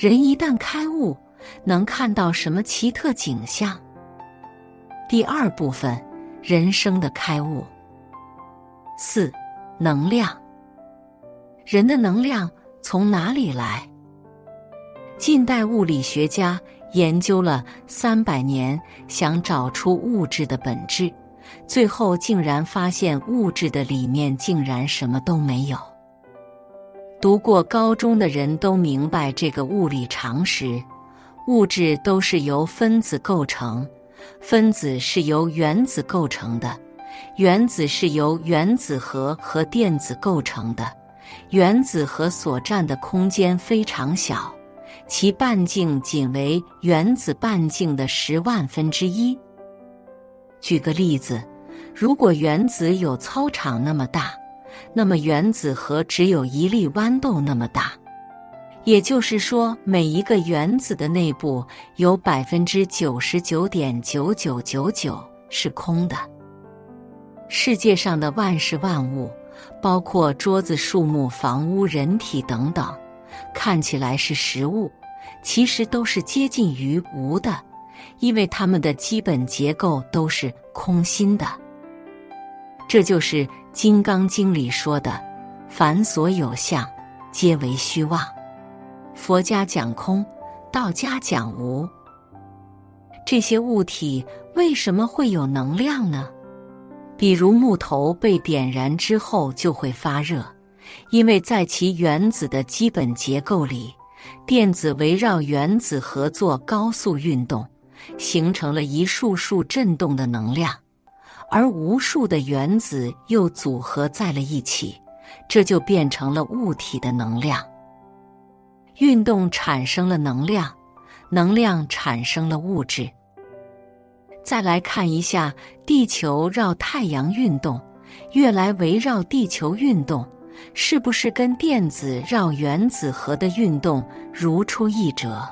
人一旦开悟，能看到什么奇特景象？第二部分，人生的开悟。四，能量。人的能量从哪里来？近代物理学家研究了三百年，想找出物质的本质。最后竟然发现物质的里面竟然什么都没有。读过高中的人都明白这个物理常识：物质都是由分子构成，分子是由原子构成的，原子是由原子核和电子构成的。原子核所占的空间非常小，其半径仅为原子半径的十万分之一。举个例子，如果原子有操场那么大，那么原子核只有一粒豌豆那么大。也就是说，每一个原子的内部有百分之九十九点九九九九是空的。世界上的万事万物，包括桌子、树木、房屋、人体等等，看起来是实物，其实都是接近于无的。因为它们的基本结构都是空心的，这就是《金刚经》里说的“凡所有相，皆为虚妄”。佛家讲空，道家讲无。这些物体为什么会有能量呢？比如木头被点燃之后就会发热，因为在其原子的基本结构里，电子围绕原子核做高速运动。形成了一束束振动的能量，而无数的原子又组合在了一起，这就变成了物体的能量。运动产生了能量，能量产生了物质。再来看一下地球绕太阳运动，越来围绕地球运动，是不是跟电子绕原子核的运动如出一辙？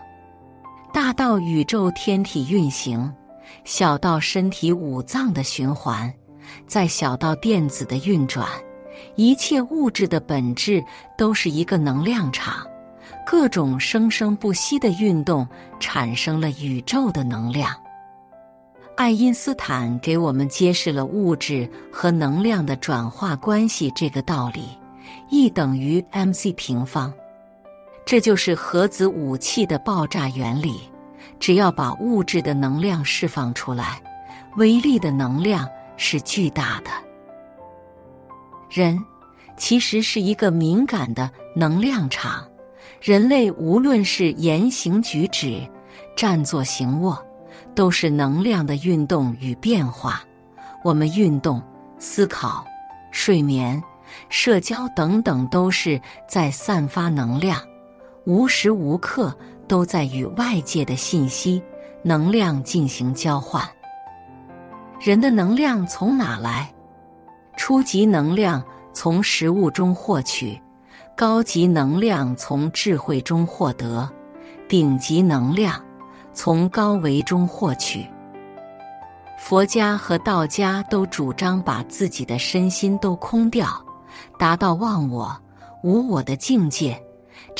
大到宇宙天体运行，小到身体五脏的循环，再小到电子的运转，一切物质的本质都是一个能量场。各种生生不息的运动产生了宇宙的能量。爱因斯坦给我们揭示了物质和能量的转化关系这个道理：E 等于 mc 平方。这就是核子武器的爆炸原理。只要把物质的能量释放出来，威力的能量是巨大的。人其实是一个敏感的能量场。人类无论是言行举止、站坐行卧，都是能量的运动与变化。我们运动、思考、睡眠、社交等等，都是在散发能量。无时无刻都在与外界的信息、能量进行交换。人的能量从哪来？初级能量从食物中获取，高级能量从智慧中获得，顶级能量从高维中获取。佛家和道家都主张把自己的身心都空掉，达到忘我、无我的境界。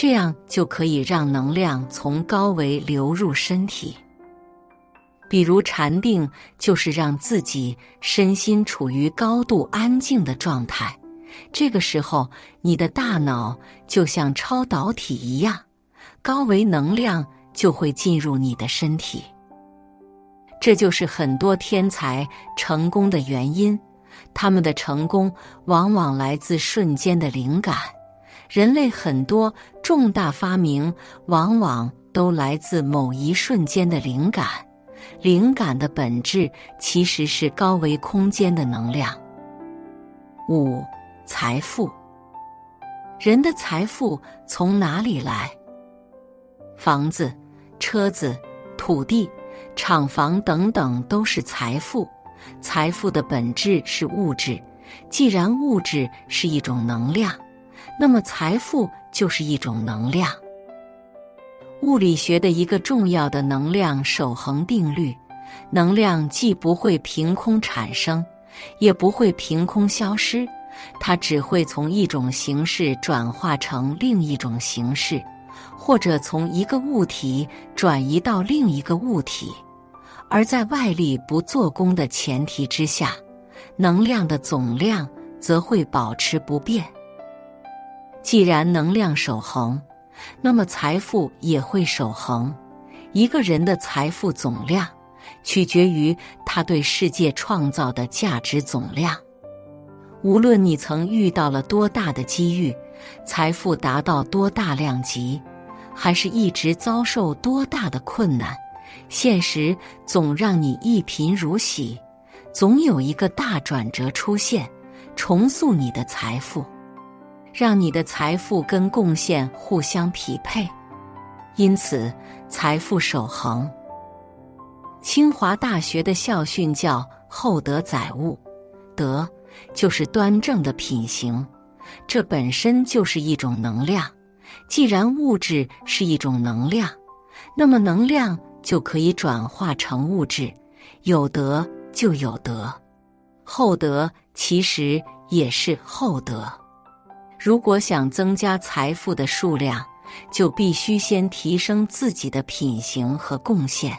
这样就可以让能量从高维流入身体。比如禅定，就是让自己身心处于高度安静的状态。这个时候，你的大脑就像超导体一样，高维能量就会进入你的身体。这就是很多天才成功的原因，他们的成功往往来自瞬间的灵感。人类很多重大发明，往往都来自某一瞬间的灵感。灵感的本质其实是高维空间的能量。五、财富。人的财富从哪里来？房子、车子、土地、厂房等等都是财富。财富的本质是物质。既然物质是一种能量。那么，财富就是一种能量。物理学的一个重要的能量守恒定律：能量既不会凭空产生，也不会凭空消失，它只会从一种形式转化成另一种形式。或者从一个物体转移到另一个物体，而在外力不做功的前提之下，能量的总量则会保持不变。既然能量守恒，那么财富也会守恒。一个人的财富总量，取决于他对世界创造的价值总量。无论你曾遇到了多大的机遇，财富达到多大量级，还是一直遭受多大的困难，现实总让你一贫如洗。总有一个大转折出现，重塑你的财富。让你的财富跟贡献互相匹配，因此财富守恒。清华大学的校训叫“厚德载物”，德就是端正的品行，这本身就是一种能量。既然物质是一种能量，那么能量就可以转化成物质。有德就有德，厚德其实也是厚德。如果想增加财富的数量，就必须先提升自己的品行和贡献。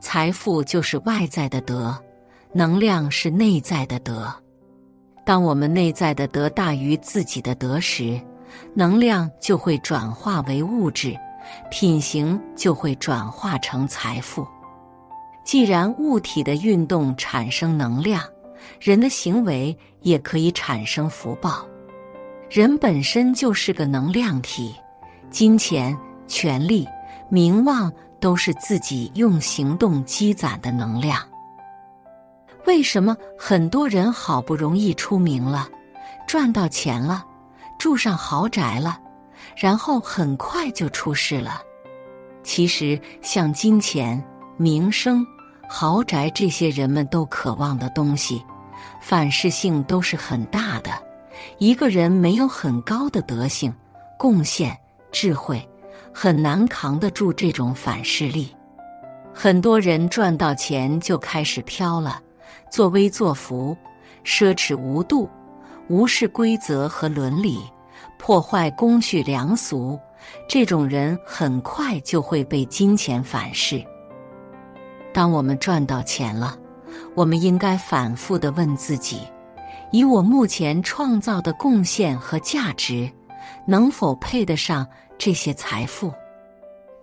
财富就是外在的德，能量是内在的德。当我们内在的德大于自己的德时，能量就会转化为物质，品行就会转化成财富。既然物体的运动产生能量，人的行为也可以产生福报。人本身就是个能量体，金钱、权力、名望都是自己用行动积攒的能量。为什么很多人好不容易出名了，赚到钱了，住上豪宅了，然后很快就出事了？其实，像金钱、名声、豪宅这些人们都渴望的东西，反噬性都是很大的。一个人没有很高的德性、贡献、智慧，很难扛得住这种反噬力。很多人赚到钱就开始飘了，作威作福，奢侈无度，无视规则和伦理，破坏公序良俗。这种人很快就会被金钱反噬。当我们赚到钱了，我们应该反复的问自己。以我目前创造的贡献和价值，能否配得上这些财富？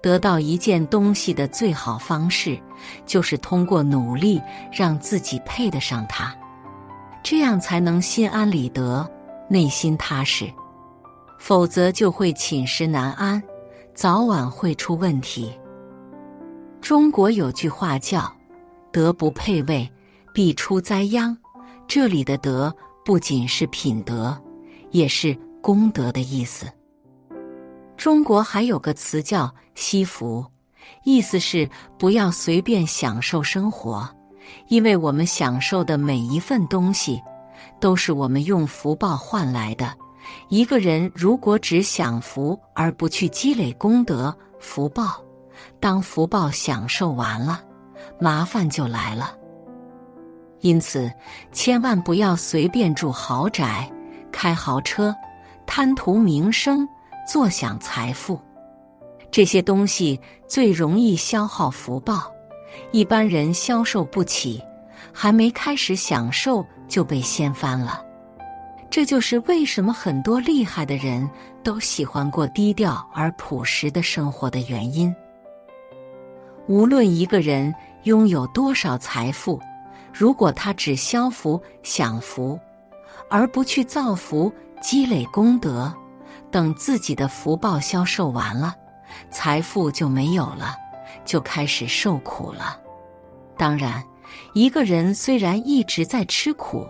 得到一件东西的最好方式，就是通过努力让自己配得上它，这样才能心安理得、内心踏实。否则就会寝食难安，早晚会出问题。中国有句话叫“德不配位，必出灾殃”。这里的德不仅是品德，也是功德的意思。中国还有个词叫“惜福”，意思是不要随便享受生活，因为我们享受的每一份东西，都是我们用福报换来的。一个人如果只享福而不去积累功德福报，当福报享受完了，麻烦就来了。因此，千万不要随便住豪宅、开豪车、贪图名声、坐享财富。这些东西最容易消耗福报，一般人消受不起，还没开始享受就被掀翻了。这就是为什么很多厉害的人都喜欢过低调而朴实的生活的原因。无论一个人拥有多少财富。如果他只消福享福，而不去造福、积累功德，等自己的福报消受完了，财富就没有了，就开始受苦了。当然，一个人虽然一直在吃苦，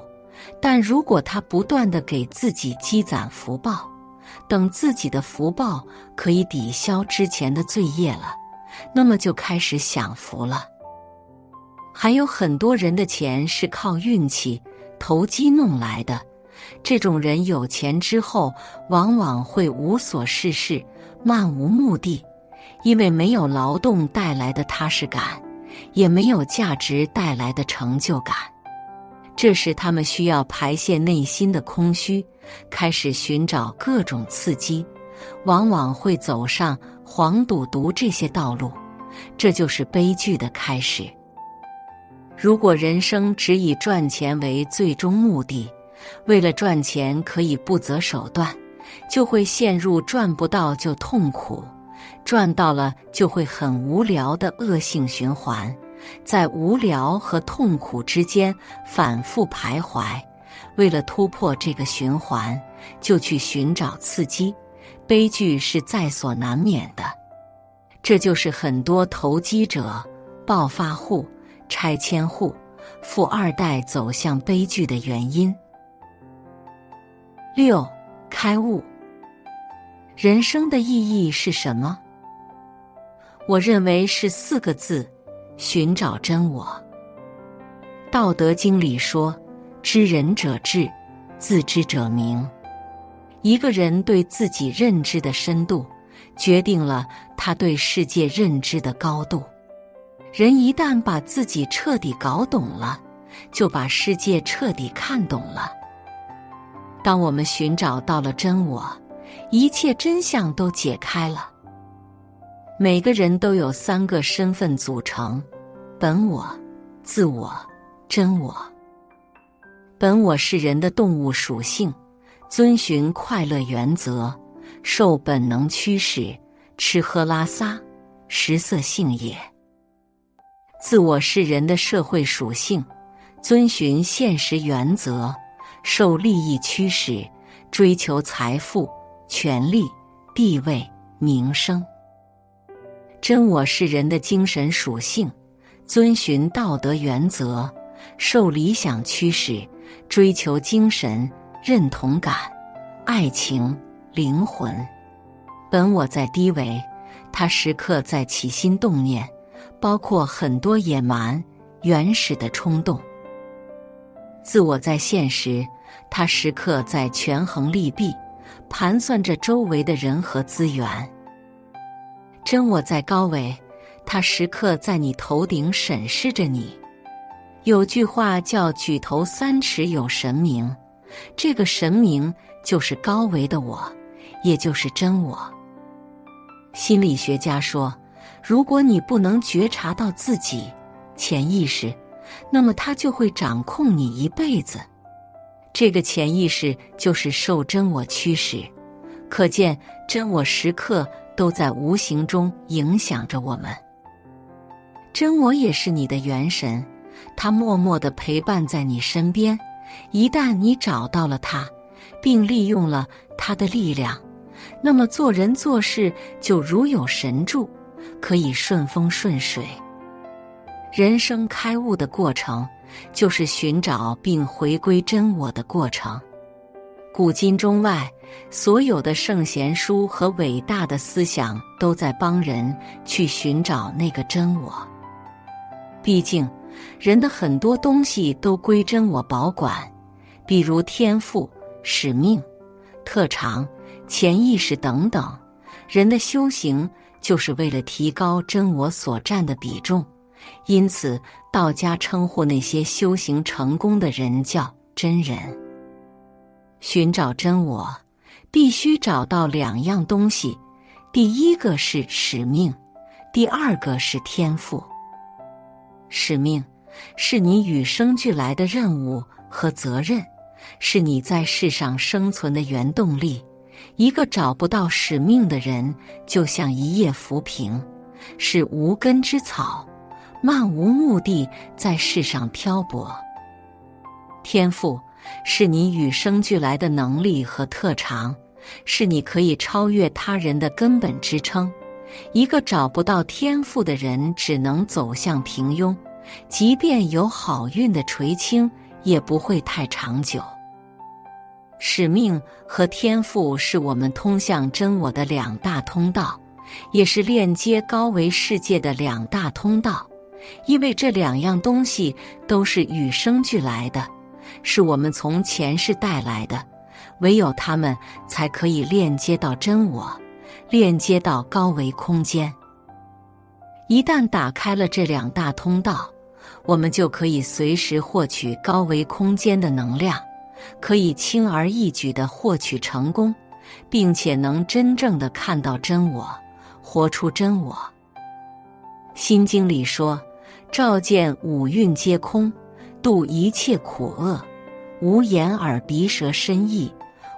但如果他不断的给自己积攒福报，等自己的福报可以抵消之前的罪业了，那么就开始享福了。还有很多人的钱是靠运气、投机弄来的，这种人有钱之后往往会无所事事、漫无目的，因为没有劳动带来的踏实感，也没有价值带来的成就感。这时他们需要排泄内心的空虚，开始寻找各种刺激，往往会走上黄赌毒这些道路，这就是悲剧的开始。如果人生只以赚钱为最终目的，为了赚钱可以不择手段，就会陷入赚不到就痛苦，赚到了就会很无聊的恶性循环，在无聊和痛苦之间反复徘徊。为了突破这个循环，就去寻找刺激，悲剧是在所难免的。这就是很多投机者、暴发户。拆迁户、富二代走向悲剧的原因。六、开悟。人生的意义是什么？我认为是四个字：寻找真我。《道德经》里说：“知人者智，自知者明。”一个人对自己认知的深度，决定了他对世界认知的高度。人一旦把自己彻底搞懂了，就把世界彻底看懂了。当我们寻找到了真我，一切真相都解开了。每个人都有三个身份组成：本我、自我、真我。本我是人的动物属性，遵循快乐原则，受本能驱使，吃喝拉撒，食色性也。自我是人的社会属性，遵循现实原则，受利益驱使，追求财富、权力、地位、名声。真我是人的精神属性，遵循道德原则，受理想驱使，追求精神认同感、爱情、灵魂。本我在低维，他时刻在起心动念。包括很多野蛮、原始的冲动。自我在现实，他时刻在权衡利弊，盘算着周围的人和资源。真我在高维，他时刻在你头顶审视着你。有句话叫“举头三尺有神明”，这个神明就是高维的我，也就是真我。心理学家说。如果你不能觉察到自己潜意识，那么它就会掌控你一辈子。这个潜意识就是受真我驱使，可见真我时刻都在无形中影响着我们。真我也是你的元神，它默默的陪伴在你身边。一旦你找到了它，并利用了他的力量，那么做人做事就如有神助。可以顺风顺水。人生开悟的过程，就是寻找并回归真我的过程。古今中外，所有的圣贤书和伟大的思想，都在帮人去寻找那个真我。毕竟，人的很多东西都归真我保管，比如天赋、使命、特长、潜意识等等。人的修行。就是为了提高真我所占的比重，因此道家称呼那些修行成功的人叫真人。寻找真我，必须找到两样东西：第一个是使命，第二个是天赋。使命是你与生俱来的任务和责任，是你在世上生存的原动力。一个找不到使命的人，就像一叶浮萍，是无根之草，漫无目的在世上漂泊。天赋是你与生俱来的能力和特长，是你可以超越他人的根本支撑。一个找不到天赋的人，只能走向平庸，即便有好运的垂青，也不会太长久。使命和天赋是我们通向真我的两大通道，也是链接高维世界的两大通道。因为这两样东西都是与生俱来的，是我们从前世带来的，唯有他们才可以链接到真我，链接到高维空间。一旦打开了这两大通道，我们就可以随时获取高维空间的能量。可以轻而易举的获取成功，并且能真正的看到真我，活出真我。心经里说：“照见五蕴皆空，度一切苦厄，无眼耳鼻舌身意，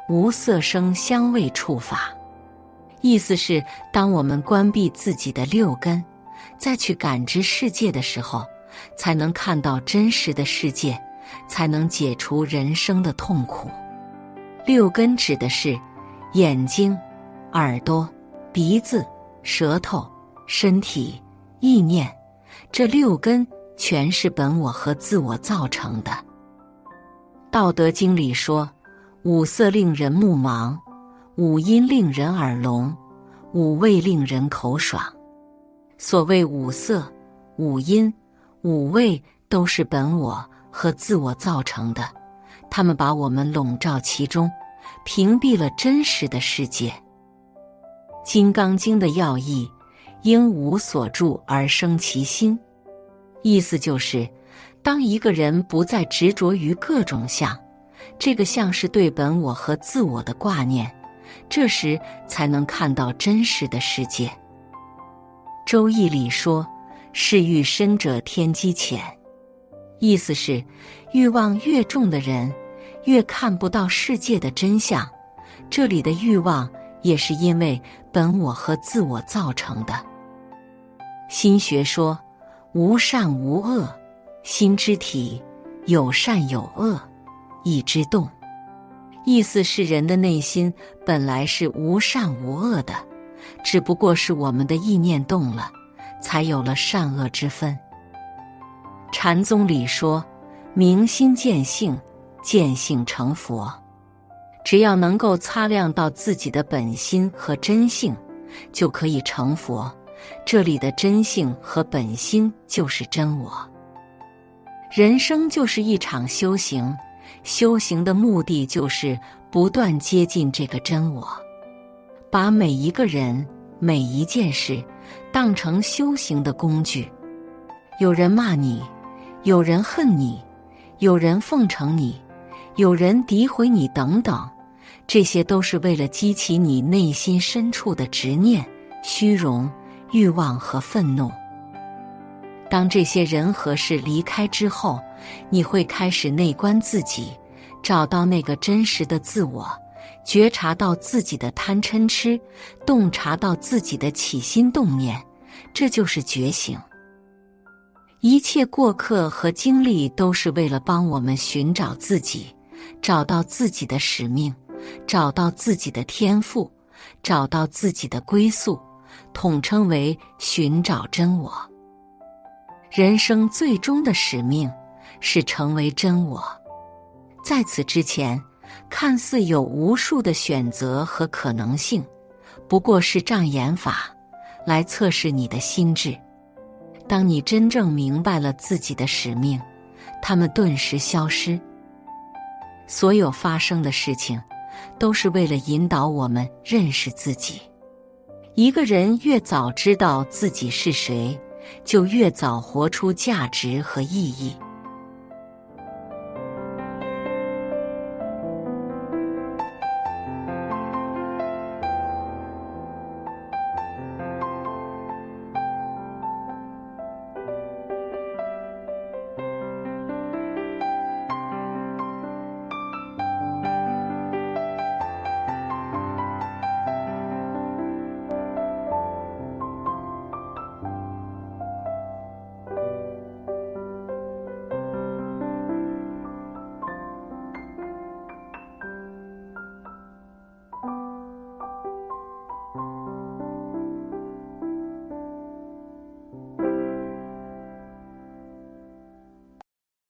无色声香味触法。”意思是，当我们关闭自己的六根，再去感知世界的时候，才能看到真实的世界，才能解除人生的痛苦。六根指的是眼睛、耳朵、鼻子、舌头、身体、意念，这六根全是本我和自我造成的。《道德经》里说：“五色令人目盲。”五音令人耳聋，五味令人口爽。所谓五色、五音、五味，都是本我和自我造成的，他们把我们笼罩其中，屏蔽了真实的世界。《金刚经》的要义：应无所住而生其心，意思就是，当一个人不再执着于各种相，这个相是对本我和自我的挂念。这时才能看到真实的世界。《周易》里说：“是欲深者天机浅。”意思是，欲望越重的人，越看不到世界的真相。这里的欲望也是因为本我和自我造成的。心学说：“无善无恶，心之体有善有恶，意之动。”意思是，人的内心本来是无善无恶的，只不过是我们的意念动了，才有了善恶之分。禅宗里说：“明心见性，见性成佛。”只要能够擦亮到自己的本心和真性，就可以成佛。这里的真性和本心就是真我。人生就是一场修行。修行的目的就是不断接近这个真我，把每一个人、每一件事当成修行的工具。有人骂你，有人恨你，有人奉承你，有人诋毁你，等等，这些都是为了激起你内心深处的执念、虚荣、欲望和愤怒。当这些人和事离开之后，你会开始内观自己，找到那个真实的自我，觉察到自己的贪嗔痴，洞察到自己的起心动念，这就是觉醒。一切过客和经历都是为了帮我们寻找自己，找到自己的使命，找到自己的天赋，找到自己的归宿，统称为寻找真我。人生最终的使命是成为真我。在此之前，看似有无数的选择和可能性，不过是障眼法，来测试你的心智。当你真正明白了自己的使命，他们顿时消失。所有发生的事情，都是为了引导我们认识自己。一个人越早知道自己是谁。就越早活出价值和意义。